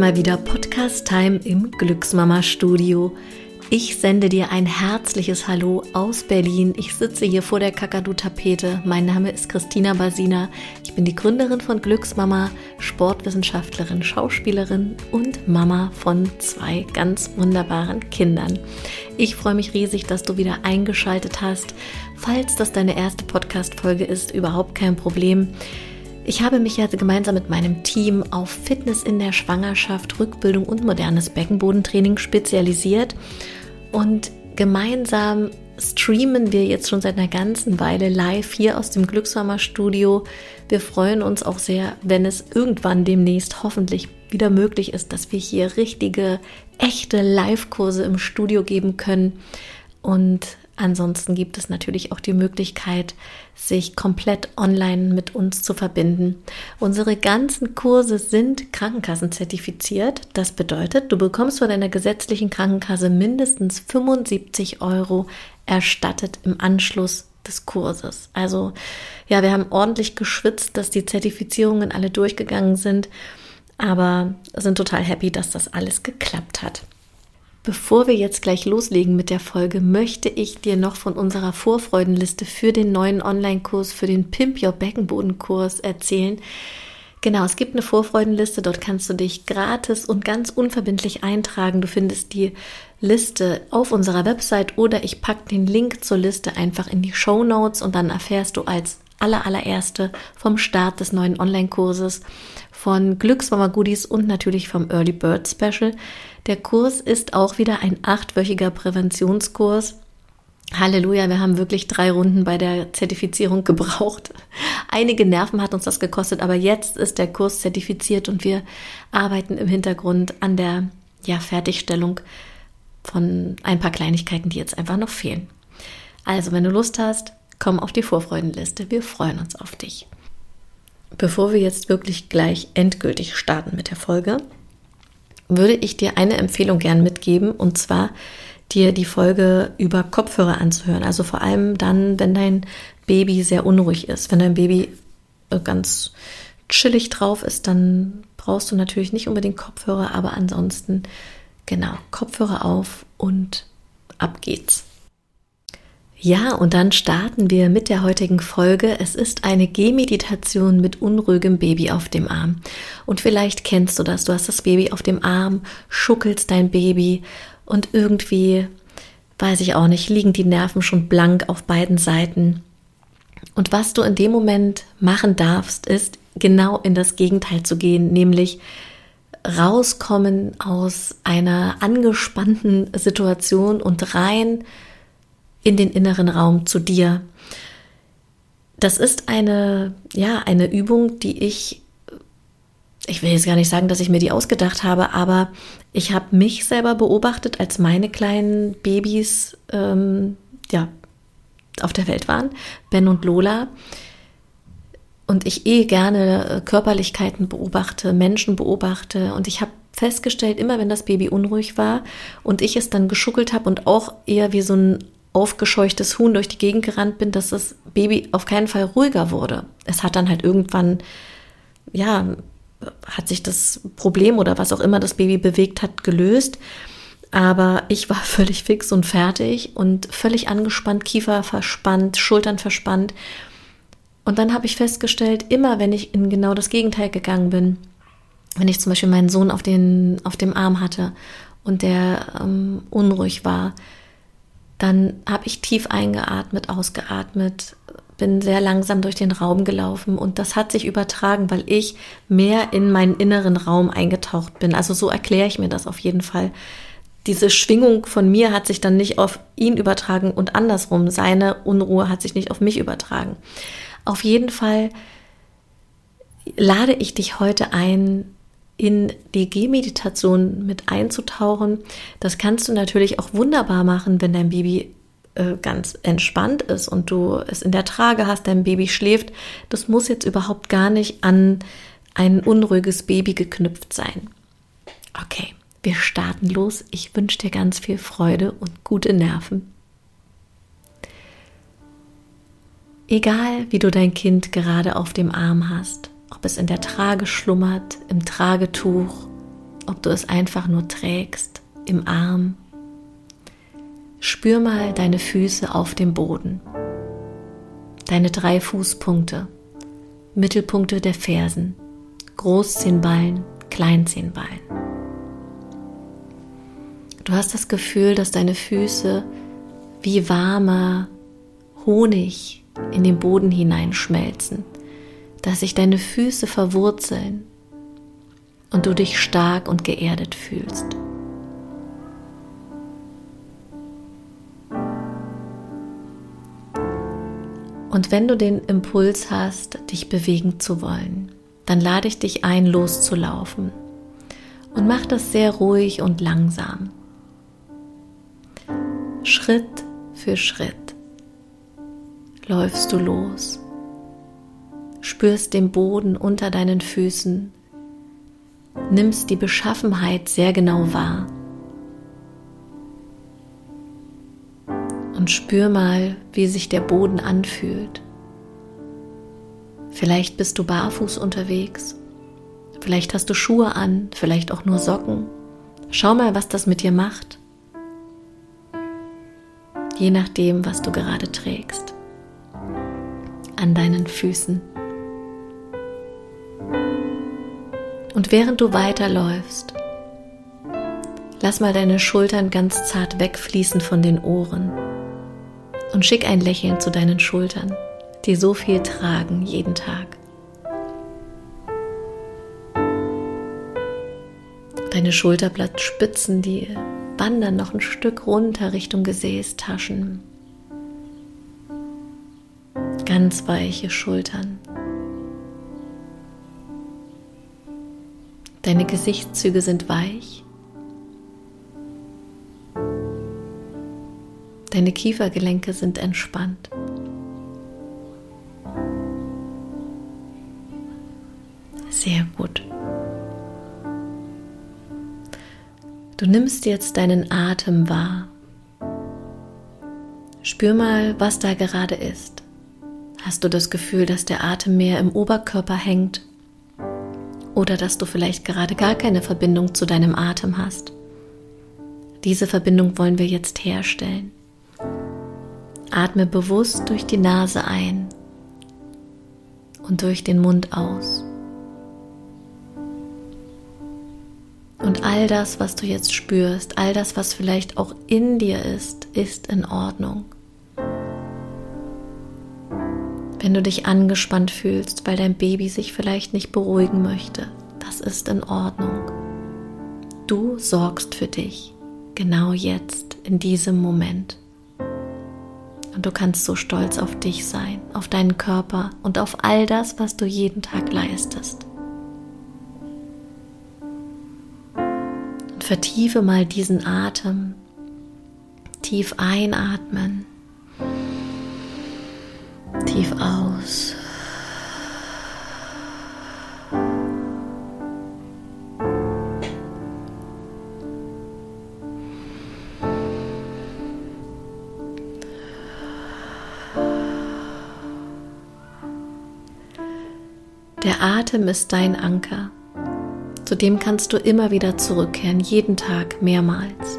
mal wieder Podcast Time im Glücksmama Studio. Ich sende dir ein herzliches Hallo aus Berlin. Ich sitze hier vor der Kakadu-Tapete. Mein Name ist Christina Basina. Ich bin die Gründerin von Glücksmama, Sportwissenschaftlerin, Schauspielerin und Mama von zwei ganz wunderbaren Kindern. Ich freue mich riesig, dass du wieder eingeschaltet hast. Falls das deine erste Podcast-Folge ist, überhaupt kein Problem. Ich habe mich ja gemeinsam mit meinem Team auf Fitness in der Schwangerschaft, Rückbildung und modernes Beckenbodentraining spezialisiert und gemeinsam streamen wir jetzt schon seit einer ganzen Weile live hier aus dem Glückshammer Studio. Wir freuen uns auch sehr, wenn es irgendwann demnächst hoffentlich wieder möglich ist, dass wir hier richtige, echte Live-Kurse im Studio geben können. Und Ansonsten gibt es natürlich auch die Möglichkeit, sich komplett online mit uns zu verbinden. Unsere ganzen Kurse sind Krankenkassenzertifiziert. Das bedeutet, du bekommst von deiner gesetzlichen Krankenkasse mindestens 75 Euro erstattet im Anschluss des Kurses. Also ja, wir haben ordentlich geschwitzt, dass die Zertifizierungen alle durchgegangen sind, aber sind total happy, dass das alles geklappt hat. Bevor wir jetzt gleich loslegen mit der Folge, möchte ich dir noch von unserer Vorfreudenliste für den neuen Online-Kurs, für den Pimp Your Beckenboden-Kurs erzählen. Genau, es gibt eine Vorfreudenliste, dort kannst du dich gratis und ganz unverbindlich eintragen. Du findest die Liste auf unserer Website oder ich packe den Link zur Liste einfach in die Show Notes und dann erfährst du als aller allererste vom Start des neuen Online-Kurses, von Glücksmama Goodies und natürlich vom Early Bird Special. Der Kurs ist auch wieder ein achtwöchiger Präventionskurs. Halleluja, wir haben wirklich drei Runden bei der Zertifizierung gebraucht. Einige Nerven hat uns das gekostet, aber jetzt ist der Kurs zertifiziert und wir arbeiten im Hintergrund an der ja, Fertigstellung von ein paar Kleinigkeiten, die jetzt einfach noch fehlen. Also, wenn du Lust hast, komm auf die Vorfreudenliste. Wir freuen uns auf dich. Bevor wir jetzt wirklich gleich endgültig starten mit der Folge, würde ich dir eine Empfehlung gern mitgeben und zwar dir die Folge über Kopfhörer anzuhören. Also vor allem dann, wenn dein Baby sehr unruhig ist. Wenn dein Baby äh, ganz chillig drauf ist, dann brauchst du natürlich nicht unbedingt Kopfhörer, aber ansonsten genau Kopfhörer auf und ab geht's. Ja, und dann starten wir mit der heutigen Folge. Es ist eine Gehmeditation mit unruhigem Baby auf dem Arm. Und vielleicht kennst du das. Du hast das Baby auf dem Arm, schuckelst dein Baby und irgendwie, weiß ich auch nicht, liegen die Nerven schon blank auf beiden Seiten. Und was du in dem Moment machen darfst, ist genau in das Gegenteil zu gehen, nämlich rauskommen aus einer angespannten Situation und rein in den inneren Raum zu dir. Das ist eine, ja, eine Übung, die ich, ich will jetzt gar nicht sagen, dass ich mir die ausgedacht habe, aber ich habe mich selber beobachtet, als meine kleinen Babys, ähm, ja, auf der Welt waren, Ben und Lola. Und ich eh gerne Körperlichkeiten beobachte, Menschen beobachte. Und ich habe festgestellt, immer wenn das Baby unruhig war und ich es dann geschuckelt habe und auch eher wie so ein aufgescheuchtes Huhn durch die Gegend gerannt bin, dass das Baby auf keinen Fall ruhiger wurde. Es hat dann halt irgendwann, ja, hat sich das Problem oder was auch immer das Baby bewegt hat, gelöst. Aber ich war völlig fix und fertig und völlig angespannt, Kiefer verspannt, Schultern verspannt. Und dann habe ich festgestellt, immer wenn ich in genau das Gegenteil gegangen bin, wenn ich zum Beispiel meinen Sohn auf, den, auf dem Arm hatte und der ähm, unruhig war, dann habe ich tief eingeatmet, ausgeatmet, bin sehr langsam durch den Raum gelaufen und das hat sich übertragen, weil ich mehr in meinen inneren Raum eingetaucht bin. Also so erkläre ich mir das auf jeden Fall. Diese Schwingung von mir hat sich dann nicht auf ihn übertragen und andersrum. Seine Unruhe hat sich nicht auf mich übertragen. Auf jeden Fall lade ich dich heute ein, in die Gehmeditation mit einzutauchen. Das kannst du natürlich auch wunderbar machen, wenn dein Baby äh, ganz entspannt ist und du es in der Trage hast, dein Baby schläft. Das muss jetzt überhaupt gar nicht an ein unruhiges Baby geknüpft sein. Okay, wir starten los. Ich wünsche dir ganz viel Freude und gute Nerven. Egal, wie du dein Kind gerade auf dem Arm hast, ob es in der Trage schlummert, im Tragetuch, ob du es einfach nur trägst, im Arm. Spür mal deine Füße auf dem Boden. Deine drei Fußpunkte, Mittelpunkte der Fersen, Großzehenballen, Kleinzehenballen. Du hast das Gefühl, dass deine Füße wie warmer Honig in den Boden hineinschmelzen, dass sich deine Füße verwurzeln und du dich stark und geerdet fühlst. Und wenn du den Impuls hast, dich bewegen zu wollen, dann lade ich dich ein, loszulaufen. Und mach das sehr ruhig und langsam. Schritt für Schritt läufst du los, spürst den Boden unter deinen Füßen, nimmst die Beschaffenheit sehr genau wahr und spür mal, wie sich der Boden anfühlt. Vielleicht bist du barfuß unterwegs, vielleicht hast du Schuhe an, vielleicht auch nur Socken. Schau mal, was das mit dir macht, je nachdem, was du gerade trägst an deinen Füßen. Und während du weiterläufst, lass mal deine Schultern ganz zart wegfließen von den Ohren und schick ein Lächeln zu deinen Schultern, die so viel tragen jeden Tag. Deine Schulterblattspitzen, die wandern noch ein Stück runter Richtung Gesäßtaschen ganz weiche Schultern. Deine Gesichtszüge sind weich. Deine Kiefergelenke sind entspannt. Sehr gut. Du nimmst jetzt deinen Atem wahr. Spür mal, was da gerade ist. Hast du das Gefühl, dass der Atem mehr im Oberkörper hängt? Oder dass du vielleicht gerade gar keine Verbindung zu deinem Atem hast? Diese Verbindung wollen wir jetzt herstellen. Atme bewusst durch die Nase ein und durch den Mund aus. Und all das, was du jetzt spürst, all das, was vielleicht auch in dir ist, ist in Ordnung. Wenn du dich angespannt fühlst, weil dein Baby sich vielleicht nicht beruhigen möchte, das ist in Ordnung. Du sorgst für dich, genau jetzt, in diesem Moment. Und du kannst so stolz auf dich sein, auf deinen Körper und auf all das, was du jeden Tag leistest. Und vertiefe mal diesen Atem. Tief einatmen Der Atem ist dein Anker. Zu dem kannst du immer wieder zurückkehren, jeden Tag mehrmals.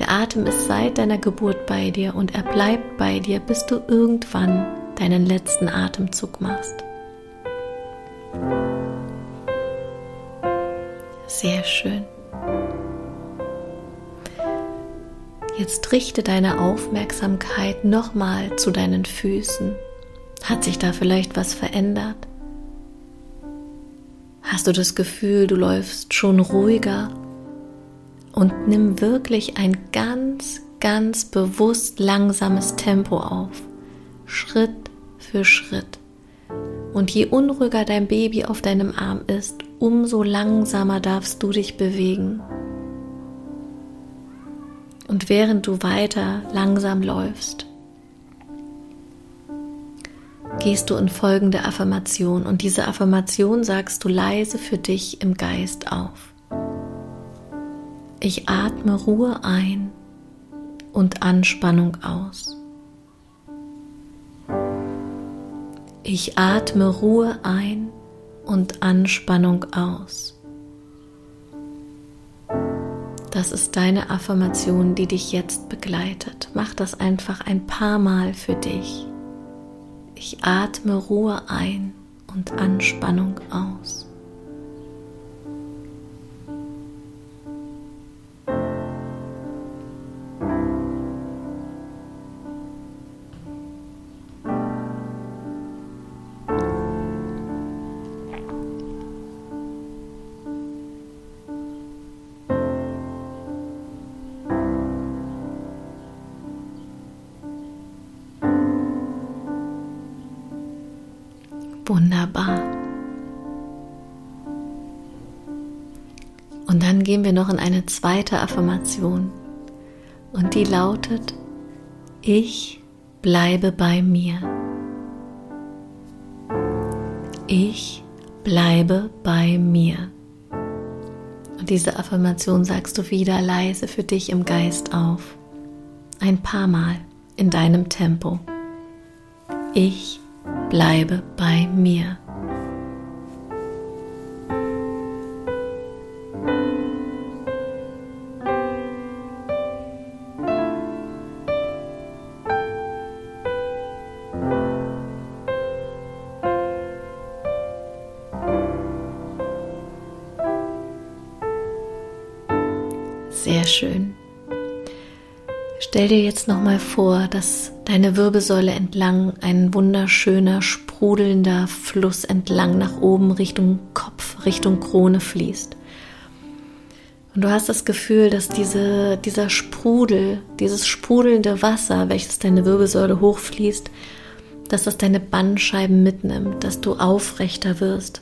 Der Atem ist seit deiner Geburt bei dir und er bleibt bei dir, bis du irgendwann deinen letzten Atemzug machst. Sehr schön. Jetzt richte deine Aufmerksamkeit nochmal zu deinen Füßen. Hat sich da vielleicht was verändert? Hast du das Gefühl, du läufst schon ruhiger und nimm wirklich ein ganz, ganz bewusst langsames Tempo auf, Schritt für Schritt. Und je unruhiger dein Baby auf deinem Arm ist, umso langsamer darfst du dich bewegen. Und während du weiter langsam läufst, gehst du in folgende Affirmation und diese Affirmation sagst du leise für dich im Geist auf. Ich atme Ruhe ein und Anspannung aus. Ich atme Ruhe ein und Anspannung aus. Das ist deine Affirmation, die dich jetzt begleitet. Mach das einfach ein paar Mal für dich. Ich atme Ruhe ein und Anspannung aus. Wunderbar. Und dann gehen wir noch in eine zweite Affirmation. Und die lautet, ich bleibe bei mir. Ich bleibe bei mir. Und diese Affirmation sagst du wieder leise für dich im Geist auf. Ein paar Mal in deinem Tempo. Ich bleibe bei mir. Stell dir jetzt noch mal vor, dass deine Wirbelsäule entlang ein wunderschöner, sprudelnder Fluss entlang nach oben Richtung Kopf, Richtung Krone fließt. Und du hast das Gefühl, dass diese, dieser Sprudel, dieses sprudelnde Wasser, welches deine Wirbelsäule hochfließt, dass das deine Bandscheiben mitnimmt, dass du aufrechter wirst,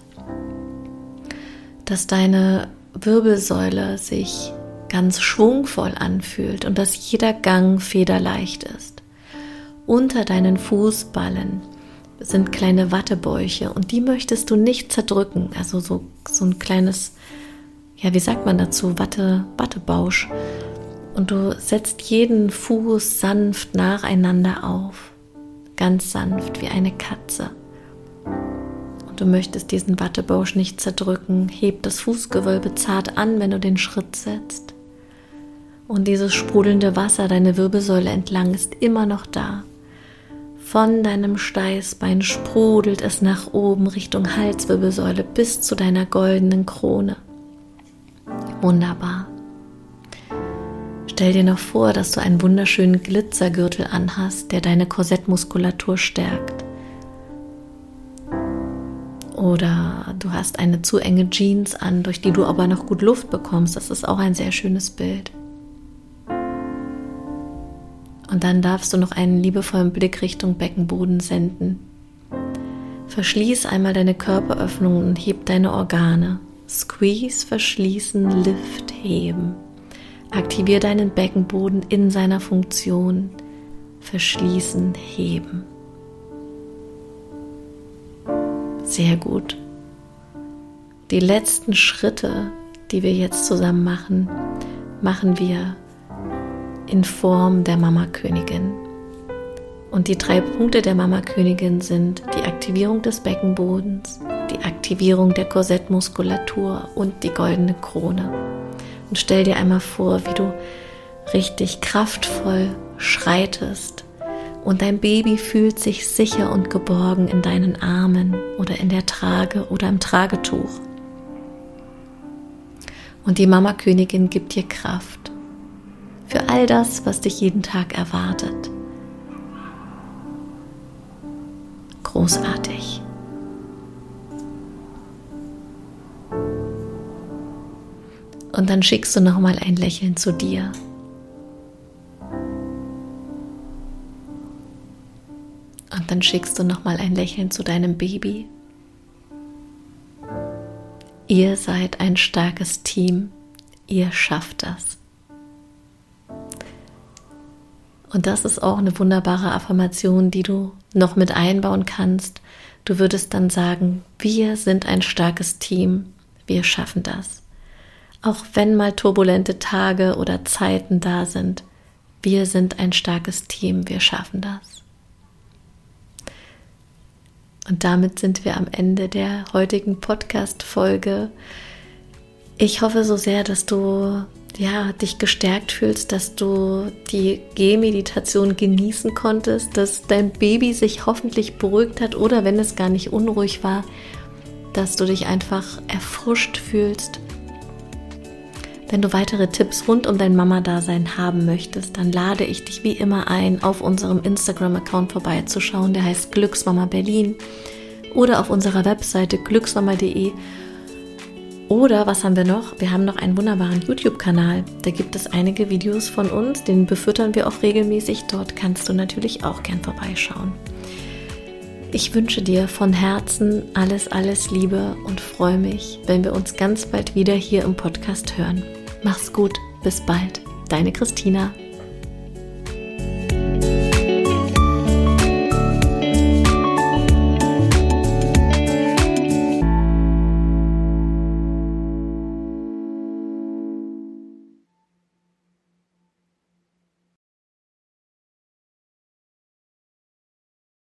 dass deine Wirbelsäule sich ganz schwungvoll anfühlt und dass jeder Gang federleicht ist. Unter deinen Fußballen sind kleine Wattebäuche und die möchtest du nicht zerdrücken. Also so, so ein kleines, ja, wie sagt man dazu, Watte, Wattebausch. Und du setzt jeden Fuß sanft nacheinander auf. Ganz sanft wie eine Katze. Und du möchtest diesen Wattebausch nicht zerdrücken. Heb das Fußgewölbe zart an, wenn du den Schritt setzt. Und dieses sprudelnde Wasser, deine Wirbelsäule entlang, ist immer noch da. Von deinem Steißbein sprudelt es nach oben Richtung Halswirbelsäule bis zu deiner goldenen Krone. Wunderbar. Stell dir noch vor, dass du einen wunderschönen Glitzergürtel anhast, der deine Korsettmuskulatur stärkt. Oder du hast eine zu enge Jeans an, durch die du aber noch gut Luft bekommst. Das ist auch ein sehr schönes Bild. Und dann darfst du noch einen liebevollen Blick Richtung Beckenboden senden. Verschließ einmal deine Körperöffnungen und heb deine Organe. Squeeze, verschließen, lift, heben. Aktivier deinen Beckenboden in seiner Funktion. Verschließen, heben. Sehr gut. Die letzten Schritte, die wir jetzt zusammen machen, machen wir in Form der Mama-Königin. Und die drei Punkte der Mama-Königin sind die Aktivierung des Beckenbodens, die Aktivierung der Korsettmuskulatur und die goldene Krone. Und stell dir einmal vor, wie du richtig kraftvoll schreitest und dein Baby fühlt sich sicher und geborgen in deinen Armen oder in der Trage oder im Tragetuch. Und die Mama-Königin gibt dir Kraft für all das, was dich jeden Tag erwartet. Großartig. Und dann schickst du noch mal ein Lächeln zu dir. Und dann schickst du noch mal ein Lächeln zu deinem Baby. Ihr seid ein starkes Team. Ihr schafft das. Und das ist auch eine wunderbare Affirmation, die du noch mit einbauen kannst. Du würdest dann sagen, wir sind ein starkes Team, wir schaffen das. Auch wenn mal turbulente Tage oder Zeiten da sind, wir sind ein starkes Team, wir schaffen das. Und damit sind wir am Ende der heutigen Podcast-Folge. Ich hoffe so sehr, dass du ja, dich gestärkt fühlst, dass du die Gehmeditation genießen konntest, dass dein Baby sich hoffentlich beruhigt hat oder wenn es gar nicht unruhig war, dass du dich einfach erfrischt fühlst. Wenn du weitere Tipps rund um dein Mama-Dasein haben möchtest, dann lade ich dich wie immer ein, auf unserem Instagram-Account vorbeizuschauen. Der heißt Glücksmama Berlin oder auf unserer Webseite glücksmama.de oder was haben wir noch? Wir haben noch einen wunderbaren YouTube-Kanal. Da gibt es einige Videos von uns, den befüttern wir auch regelmäßig. Dort kannst du natürlich auch gern vorbeischauen. Ich wünsche dir von Herzen alles, alles Liebe und freue mich, wenn wir uns ganz bald wieder hier im Podcast hören. Mach's gut, bis bald, deine Christina.